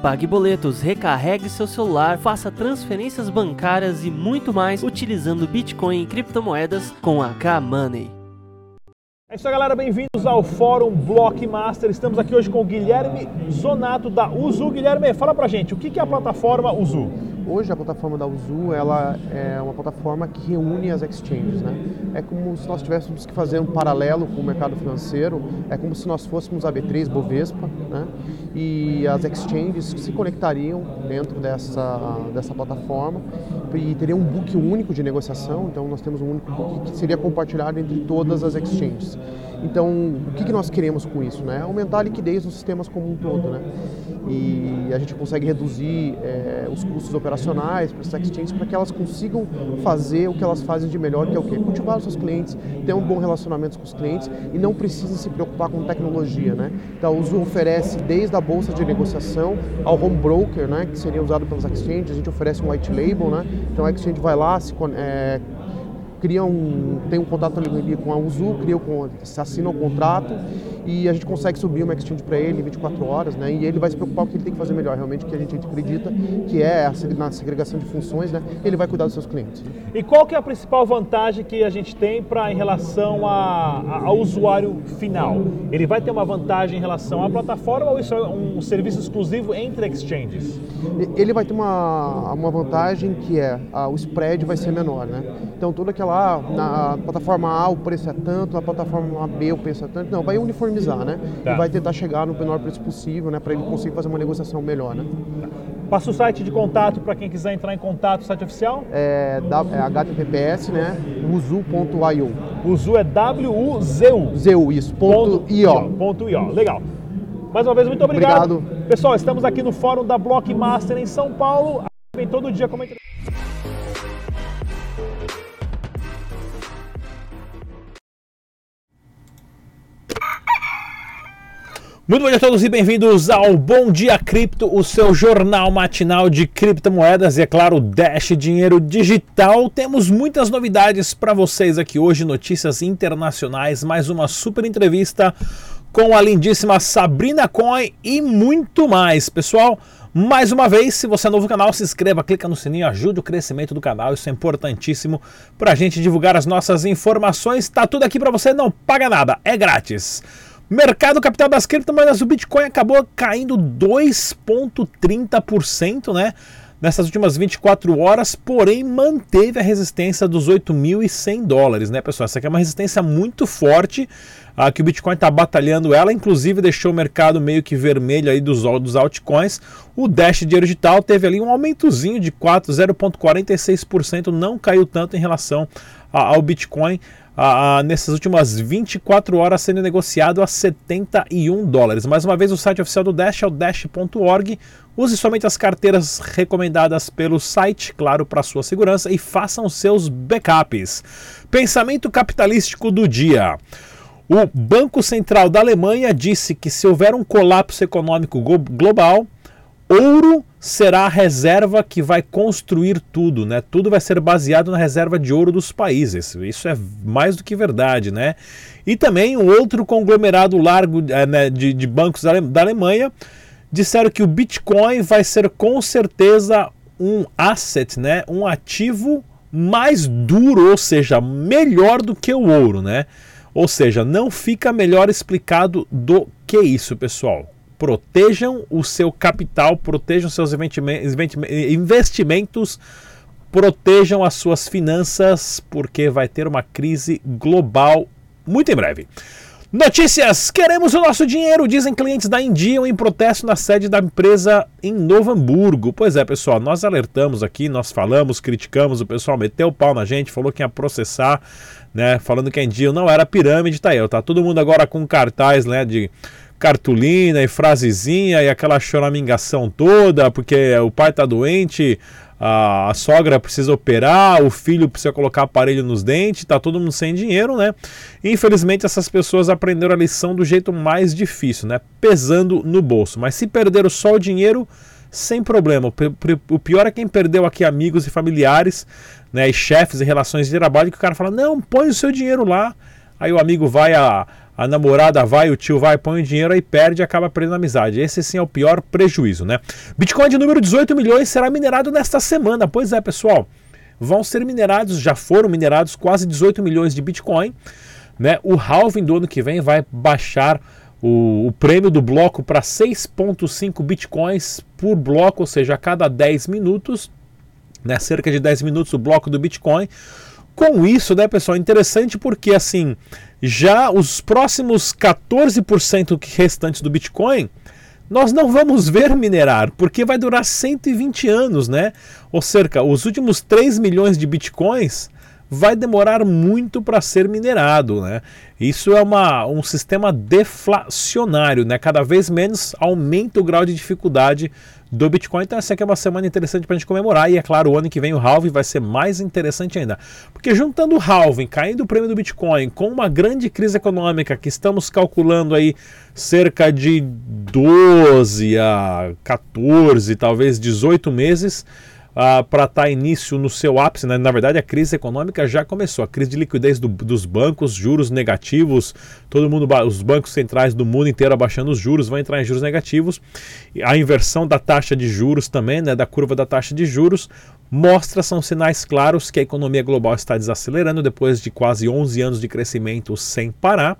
Pague boletos, recarregue seu celular, faça transferências bancárias e muito mais utilizando Bitcoin e criptomoedas com a K-Money. É isso aí, galera. Bem-vindos ao Fórum Blockmaster. Estamos aqui hoje com o Guilherme Zonato da Uzu. Guilherme, fala pra gente, o que é a plataforma Uzu? Hoje a plataforma da Uzu ela é uma plataforma que reúne as exchanges. Né? É como se nós tivéssemos que fazer um paralelo com o mercado financeiro, é como se nós fôssemos a B3 Bovespa né? e as exchanges se conectariam dentro dessa, dessa plataforma e teria um book único de negociação, então nós temos um único book que seria compartilhado entre todas as exchanges. Então, o que, que nós queremos com isso? Né? Aumentar a liquidez dos sistemas como um todo. Né? E a gente consegue reduzir é, os custos operacionais para as exchanges para que elas consigam fazer o que elas fazem de melhor, que é o quê? Cultivar os seus clientes, ter um bom relacionamento com os clientes e não precisam se preocupar com tecnologia. Né? Então, a Uso oferece desde a bolsa de negociação ao home broker, né, que seria usado pelas exchanges, a gente oferece um white label, né? então a exchange vai lá, se, é, cria um, tem um contato ali com a Uzu, cria um, se assina o um contrato e a gente consegue subir uma exchange para ele em 24 horas, né? E ele vai se preocupar com o que ele tem que fazer melhor, realmente, que a gente acredita que é a, na segregação de funções, né? Ele vai cuidar dos seus clientes. E qual que é a principal vantagem que a gente tem para em relação a, a, ao usuário final? Ele vai ter uma vantagem em relação à plataforma ou isso é um serviço exclusivo entre exchanges? Ele vai ter uma, uma vantagem que é a, o spread vai ser menor, né? Então toda aquela ah, na plataforma A o preço é tanto, na plataforma B o preço é tanto, não, vai uniformizar, né? Tá. E vai tentar chegar no menor preço possível, né? Para ele conseguir fazer uma negociação melhor, né? Passa o site de contato para quem quiser entrar em contato, site oficial? É, é HTTPS, né? uzu.io. Uzu é W-U-Z-U. Z-U, isso. Ponto, ponto .io. Ponto .io. Legal. Mais uma vez, muito obrigado. obrigado. Pessoal, estamos aqui no fórum da Blockmaster em São Paulo. Vem todo dia comentando. Muito bom dia a todos e bem-vindos ao Bom Dia Cripto, o seu jornal matinal de criptomoedas e, é claro, Dash Dinheiro Digital. Temos muitas novidades para vocês aqui hoje, notícias internacionais, mais uma super entrevista com a lindíssima Sabrina Coin e muito mais. Pessoal, mais uma vez, se você é novo no canal, se inscreva, clica no sininho, ajude o crescimento do canal, isso é importantíssimo para a gente divulgar as nossas informações. Tá tudo aqui para você, não paga nada, é grátis. Mercado capital das criptomoedas, o Bitcoin acabou caindo 2,30%, né? Nessas últimas 24 horas, porém manteve a resistência dos 8.100 dólares, né, pessoal? Essa aqui é uma resistência muito forte, ah, que o Bitcoin está batalhando ela, inclusive deixou o mercado meio que vermelho aí dos, dos altcoins. O Dash Dinheiro Digital teve ali um aumentozinho de 4, 0,46%, não caiu tanto em relação ao Bitcoin ah, nessas últimas 24 horas sendo negociado a 71 dólares. Mais uma vez, o site oficial do Dash é o dash.org. Use somente as carteiras recomendadas pelo site, claro, para sua segurança, e façam seus backups. Pensamento capitalístico do dia. O Banco Central da Alemanha disse que se houver um colapso econômico global, ouro será a reserva que vai construir tudo, né? Tudo vai ser baseado na reserva de ouro dos países. Isso é mais do que verdade, né? E também um outro conglomerado largo é, né, de, de bancos da Alemanha disseram que o Bitcoin vai ser com certeza um asset, né? Um ativo mais duro, ou seja, melhor do que o ouro, né? Ou seja, não fica melhor explicado do que isso, pessoal protejam o seu capital, protejam seus investimentos, protejam as suas finanças, porque vai ter uma crise global muito em breve. Notícias: queremos o nosso dinheiro, dizem clientes da Indian em protesto na sede da empresa em Novo Hamburgo. Pois é, pessoal, nós alertamos aqui, nós falamos, criticamos, o pessoal meteu o pau na gente, falou que ia processar, né? Falando que a Indian não era pirâmide, tá aí, tá todo mundo agora com cartaz, né? De cartolina e frasezinha e aquela choramingação toda, porque o pai está doente, a, sogra precisa operar, o filho precisa colocar aparelho nos dentes, tá todo mundo sem dinheiro, né? Infelizmente essas pessoas aprenderam a lição do jeito mais difícil, né? Pesando no bolso. Mas se perderam só o dinheiro, sem problema. O pior é quem perdeu aqui amigos e familiares, né? E chefes e relações de trabalho que o cara fala: "Não, põe o seu dinheiro lá". Aí o amigo vai a a namorada vai, o tio vai, põe o dinheiro aí perde e acaba perdendo a amizade. Esse sim é o pior prejuízo, né? Bitcoin de número 18 milhões será minerado nesta semana. Pois é, pessoal. Vão ser minerados, já foram minerados quase 18 milhões de Bitcoin. Né? O halving do ano que vem vai baixar o, o prêmio do bloco para 6,5 bitcoins por bloco, ou seja, a cada 10 minutos, né? cerca de 10 minutos o bloco do Bitcoin. Com isso, né, pessoal, interessante porque assim, já os próximos 14% restantes do Bitcoin, nós não vamos ver minerar, porque vai durar 120 anos, né? Ou cerca, os últimos 3 milhões de Bitcoins vai demorar muito para ser minerado, né? Isso é uma, um sistema deflacionário, né? Cada vez menos aumenta o grau de dificuldade do Bitcoin. Então essa aqui é uma semana interessante para a gente comemorar. E é claro, o ano que vem o halving vai ser mais interessante ainda. Porque juntando o halving, caindo o prêmio do Bitcoin, com uma grande crise econômica que estamos calculando aí cerca de 12 a 14, talvez 18 meses uh, para estar tá início no seu ápice. Né? Na verdade, a crise econômica já começou. A crise de liquidez do, dos bancos, juros negativos, todo mundo, os bancos centrais do mundo inteiro abaixando os juros, vão entrar em juros negativos. A inversão da taxa de juros também, né, da curva da taxa de juros, mostra, são sinais claros que a economia global está desacelerando depois de quase 11 anos de crescimento sem parar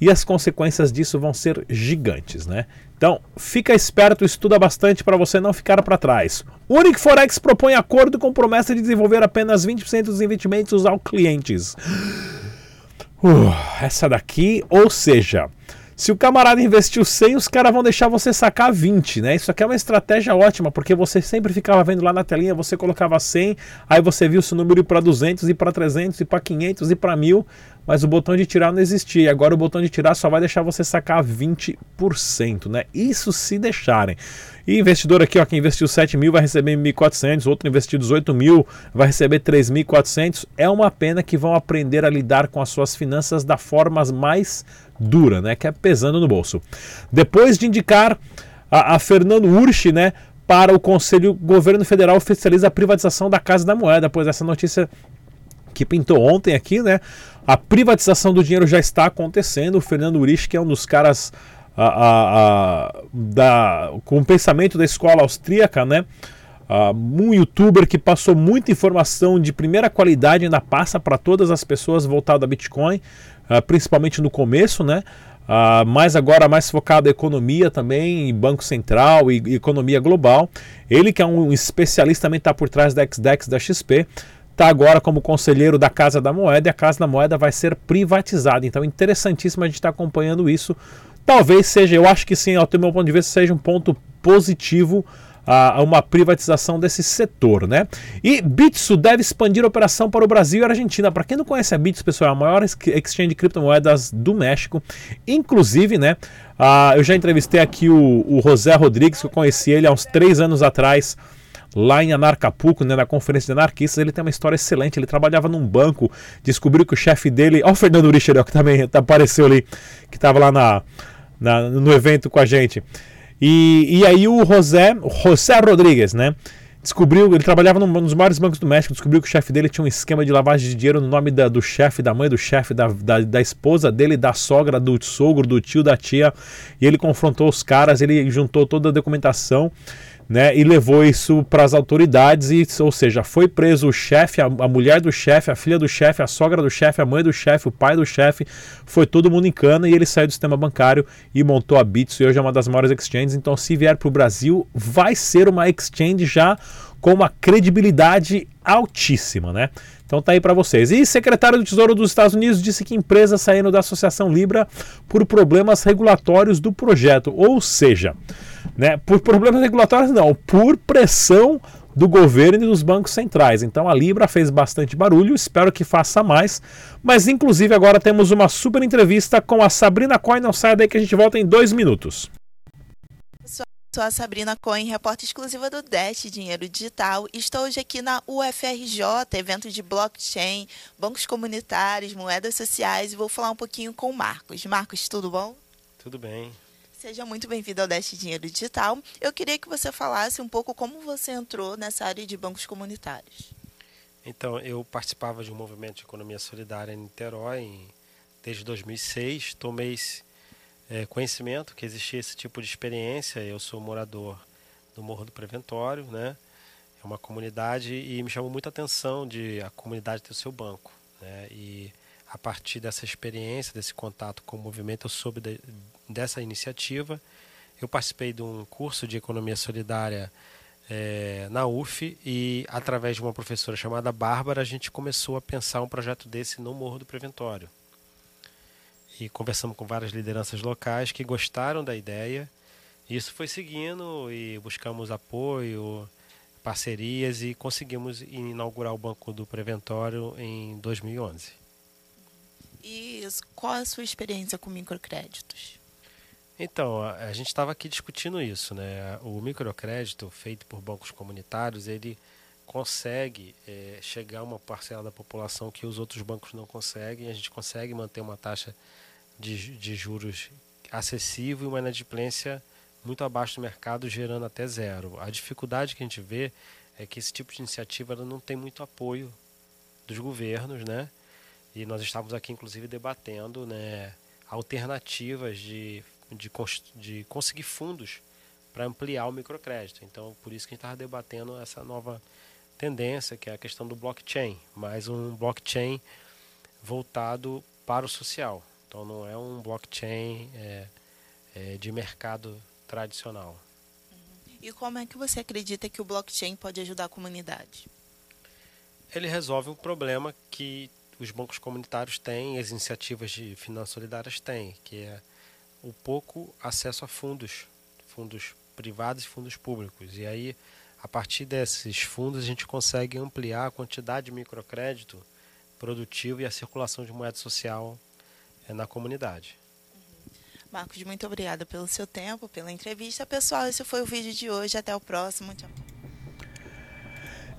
e as consequências disso vão ser gigantes, né? Então, fica esperto, estuda bastante para você não ficar para trás. O Unic Forex propõe acordo com promessa de desenvolver apenas 20% dos investimentos aos clientes. Uh, essa daqui, ou seja, se o camarada investiu 100, os caras vão deixar você sacar 20, né? Isso aqui é uma estratégia ótima, porque você sempre ficava vendo lá na telinha, você colocava 100, aí você viu seu número ir para 200, e para 300, e para 500, e para 1000, mas o botão de tirar não existia. Agora o botão de tirar só vai deixar você sacar 20%, né? Isso se deixarem. E investidor aqui, ó, que investiu 7 mil vai receber 1.400, outro investiu 18 mil vai receber 3.400. É uma pena que vão aprender a lidar com as suas finanças da forma mais dura, né? Que é pesando no bolso. Depois de indicar a, a Fernando Urchi, né? Para o Conselho, o governo federal oficializa a privatização da Casa da Moeda, pois essa notícia que pintou ontem aqui, né? A privatização do dinheiro já está acontecendo. O Fernando Urich, que é um dos caras a, a, a, da, com o pensamento da escola austríaca, né? um youtuber que passou muita informação de primeira qualidade, ainda passa para todas as pessoas voltado a Bitcoin, principalmente no começo, né? Uh, mas agora mais focado em economia também, em Banco Central e, e economia global. Ele que é um especialista também está por trás da XDEX da XP está agora como conselheiro da Casa da Moeda e a Casa da Moeda vai ser privatizada. Então, interessantíssimo a gente estar tá acompanhando isso. Talvez seja, eu acho que sim, ao meu ponto de vista, seja um ponto positivo a, uma privatização desse setor, né? E Bitso deve expandir a operação para o Brasil e Argentina. Para quem não conhece a Bitso, pessoal, é a maior exchange de criptomoedas do México. Inclusive, né? Uh, eu já entrevistei aqui o, o José Rodrigues, que eu conheci ele há uns três anos atrás lá em Anarcapuco, né, na conferência de anarquistas, ele tem uma história excelente. Ele trabalhava num banco, descobriu que o chefe dele, ó, o Fernando Richard, que também apareceu ali, que estava lá na, na, no evento com a gente. E, e aí o José, José Rodrigues, né? Descobriu, ele trabalhava num dos maiores bancos do México, descobriu que o chefe dele tinha um esquema de lavagem de dinheiro no nome da, do chefe, da mãe do chefe, da, da, da, esposa dele, da sogra, do sogro, do tio, da tia. E ele confrontou os caras, ele juntou toda a documentação né, e levou isso para as autoridades, e, ou seja, foi preso o chefe, a, a, mulher do chefe, a filha do chefe, a sogra do chefe, a mãe do chefe, o pai do chefe, foi todo mundo em cana e ele saiu do sistema bancário e montou a Bitso e hoje é uma das maiores exchanges. Então, se vier para o Brasil, vai ser uma exchange já com uma credibilidade altíssima, né? Então tá aí para vocês. E secretário do Tesouro dos Estados Unidos disse que empresas saíram da Associação Libra por problemas regulatórios do projeto, ou seja, né, por problemas regulatórios não, por pressão do governo e dos bancos centrais. Então a Libra fez bastante barulho, espero que faça mais. Mas inclusive agora temos uma super entrevista com a Sabrina Coin. Não saia daí que a gente volta em dois minutos. Sou a Sabrina Cohen, repórter exclusiva do Dash Dinheiro Digital. Estou hoje aqui na UFRJ, evento de blockchain, bancos comunitários, moedas sociais, e vou falar um pouquinho com o Marcos. Marcos, tudo bom? Tudo bem. Seja muito bem-vindo ao Dash Dinheiro Digital. Eu queria que você falasse um pouco como você entrou nessa área de bancos comunitários. Então, eu participava de um movimento de economia solidária em Niterói, desde 2006, tomei é, conhecimento que existia esse tipo de experiência. Eu sou morador do Morro do Preventório, né? É uma comunidade e me chamou muita atenção de a comunidade ter o seu banco, né? E a partir dessa experiência, desse contato com o movimento, eu soube de, dessa iniciativa. Eu participei de um curso de economia solidária é, na UF e através de uma professora chamada Bárbara a gente começou a pensar um projeto desse no Morro do Preventório e conversamos com várias lideranças locais que gostaram da ideia. Isso foi seguindo e buscamos apoio, parcerias e conseguimos inaugurar o Banco do Preventório em 2011. E qual a sua experiência com microcréditos? Então, a, gente estava aqui discutindo isso, né? O microcrédito feito por bancos comunitários, ele consegue é, chegar a uma parcela da população que os outros bancos não conseguem. A gente consegue manter uma taxa de, de juros acessível e uma inadimplência muito abaixo do mercado, gerando até zero. A dificuldade que a gente vê é que esse tipo de iniciativa não tem muito apoio dos governos, né? E nós estávamos aqui, inclusive, debatendo né, alternativas de, de, de conseguir fundos para ampliar o microcrédito. Então, por isso que a gente estava debatendo essa nova tendência, que é a questão do blockchain, mais um blockchain voltado para o social. Então não é um blockchain é, é, de mercado tradicional. E como é que você acredita que o blockchain pode ajudar a comunidade? Ele resolve um problema que os bancos comunitários têm, as iniciativas de finanças solidárias têm, que é o pouco acesso a fundos, fundos privados e fundos públicos. E aí, a partir desses fundos, a gente consegue ampliar a quantidade de microcrédito produtivo e a circulação de moeda social é na comunidade. Marcos, muito obrigada pelo seu tempo, pela entrevista. Pessoal, esse foi o vídeo de hoje. Até o próximo. Tchau.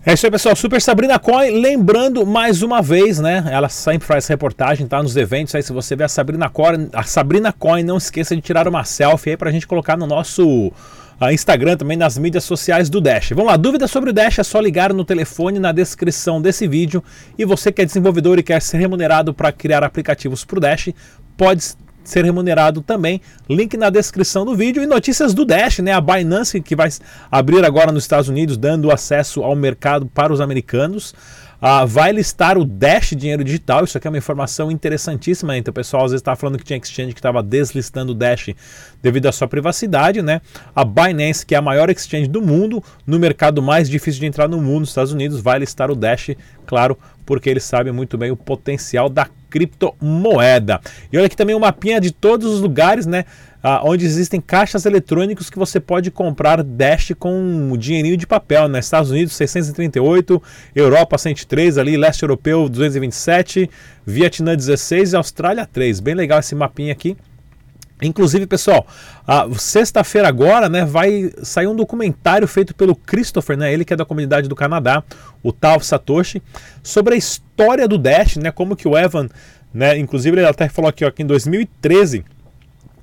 É isso aí, pessoal. Super Sabrina Coin, lembrando mais uma vez, né? Ela sempre faz reportagem, tá? Nos eventos aí. Se você vê a Sabrina Coin, a Sabrina Coin, não esqueça de tirar uma selfie aí pra gente colocar no nosso uh, Instagram, também nas mídias sociais do Dash. Vamos lá, dúvidas sobre o Dash é só ligar no telefone na descrição desse vídeo. E você que é desenvolvedor e quer ser remunerado para criar aplicativos para o Dash, pode ser remunerado também. Link na descrição do vídeo e notícias do Dash, né? A Binance que vai abrir agora nos Estados Unidos, dando acesso ao mercado para os americanos. Uh, vai listar o Dash Dinheiro Digital. Isso aqui é uma informação interessantíssima. Então, o pessoal às vezes estava falando que tinha exchange que estava deslistando o Dash devido à sua privacidade, né? A Binance, que é a maior exchange do mundo, no mercado mais difícil de entrar no mundo, nos Estados Unidos, vai listar o Dash, claro, porque eles sabem muito bem o potencial da criptomoeda. E olha aqui também um mapinha de todos os lugares, né? Ah, onde existem caixas eletrônicos que você pode comprar Dash com o dinheirinho de papel, né? Estados Unidos 638, Europa 103 ali, leste europeu 227, Vietnã 16 e Austrália 3. Bem legal esse mapinha aqui. Inclusive, pessoal, sexta-feira agora, né, vai sair um documentário feito pelo Christopher, né, ele que é da comunidade do Canadá, o tal Satoshi, sobre a história do Dash, né, como que o Evan, né, inclusive ele até falou aqui, ó, que em 2013,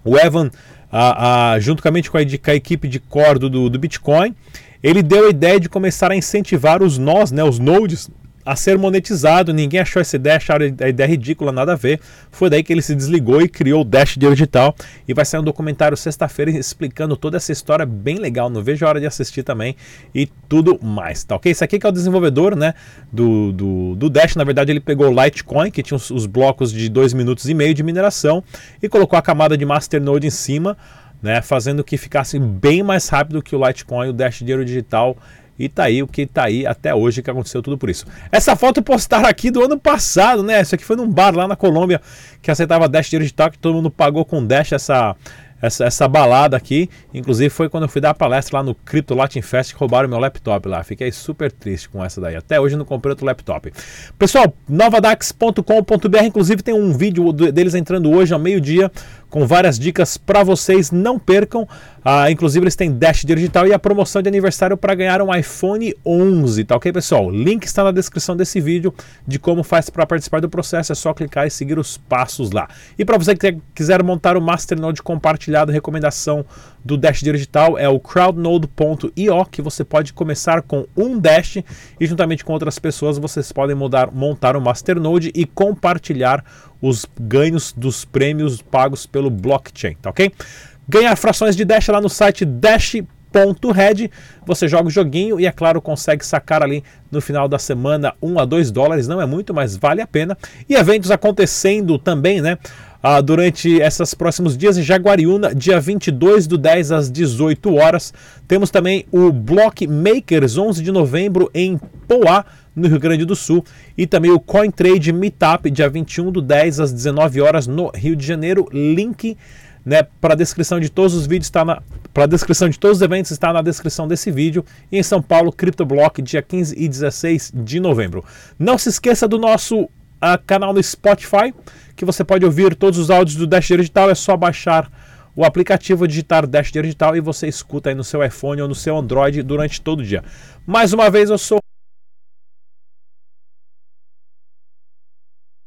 o Evan, a, a, juntamente com a, com a, equipe de core do, do Bitcoin, ele deu a ideia de começar a incentivar os nós, né, os nodes, a ser monetizado. Ninguém achou essa ideia, acharam a ideia ridícula, nada a ver. Foi daí que ele se desligou e criou o Dash Digital. E vai sair um documentário sexta-feira explicando toda essa história bem legal. Não vejo a hora de assistir também e tudo mais. Tá ok? Esse aqui que é o desenvolvedor né, do, do, do Dash. Na verdade, ele pegou o Litecoin, que tinha os, os blocos de 2 minutos e meio de mineração, e colocou a camada de Masternode em cima. Né, fazendo que ficasse bem mais rápido que o Litecoin, o Dash Dinheiro Digital e tá aí o que tá aí até hoje que aconteceu tudo por isso. Essa foto postaram aqui do ano passado, né? Isso aqui foi num bar lá na Colômbia que aceitava Dash digital, que todo mundo pagou com Dash essa, essa, essa balada aqui. Inclusive foi quando eu fui dar palestra lá no Crypto Latin Fest que roubaram meu laptop lá. Fiquei super triste com essa daí. Até hoje não comprei outro laptop. Pessoal, novadax.com.br, inclusive tem um vídeo deles entrando hoje ao meio-dia com várias dicas para vocês. Não percam. Ah, inclusive, eles têm Dash Digital e a promoção de aniversário para ganhar um iPhone 11. Tá ok, pessoal? Link está na descrição desse vídeo de como faz para participar do processo. É só clicar e seguir os passos lá. E para você que quiser montar o Masternode compartilhado, recomendação do Dash Digital é o crowdnode.io, que você pode começar com um Dash e juntamente com outras pessoas vocês podem mudar, montar o Masternode e compartilhar os ganhos dos prêmios pagos pelo blockchain, tá ok? Ganhar frações de Dash lá no site dash.red. Você joga o joguinho e, é claro, consegue sacar ali no final da semana 1 a 2 dólares. Não é muito, mas vale a pena. E eventos acontecendo também, né? Ah, durante esses próximos dias em Jaguariúna, dia 22 do 10 às 18 horas. Temos também o Block Makers, 11 de novembro, em Poá, no Rio Grande do Sul. E também o CoinTrade Meetup, dia 21 do 10 às 19 horas, no Rio de Janeiro. Link né, para a descrição de todos os vídeos está na para descrição de todos os eventos está na descrição desse vídeo e em São Paulo CryptoBlock dia 15 e 16 de novembro. Não se esqueça do nosso uh, canal no Spotify, que você pode ouvir todos os áudios do Dash Digital, é só baixar o aplicativo, digitar Dash Digital e você escuta aí no seu iPhone ou no seu Android durante todo o dia. Mais uma vez eu sou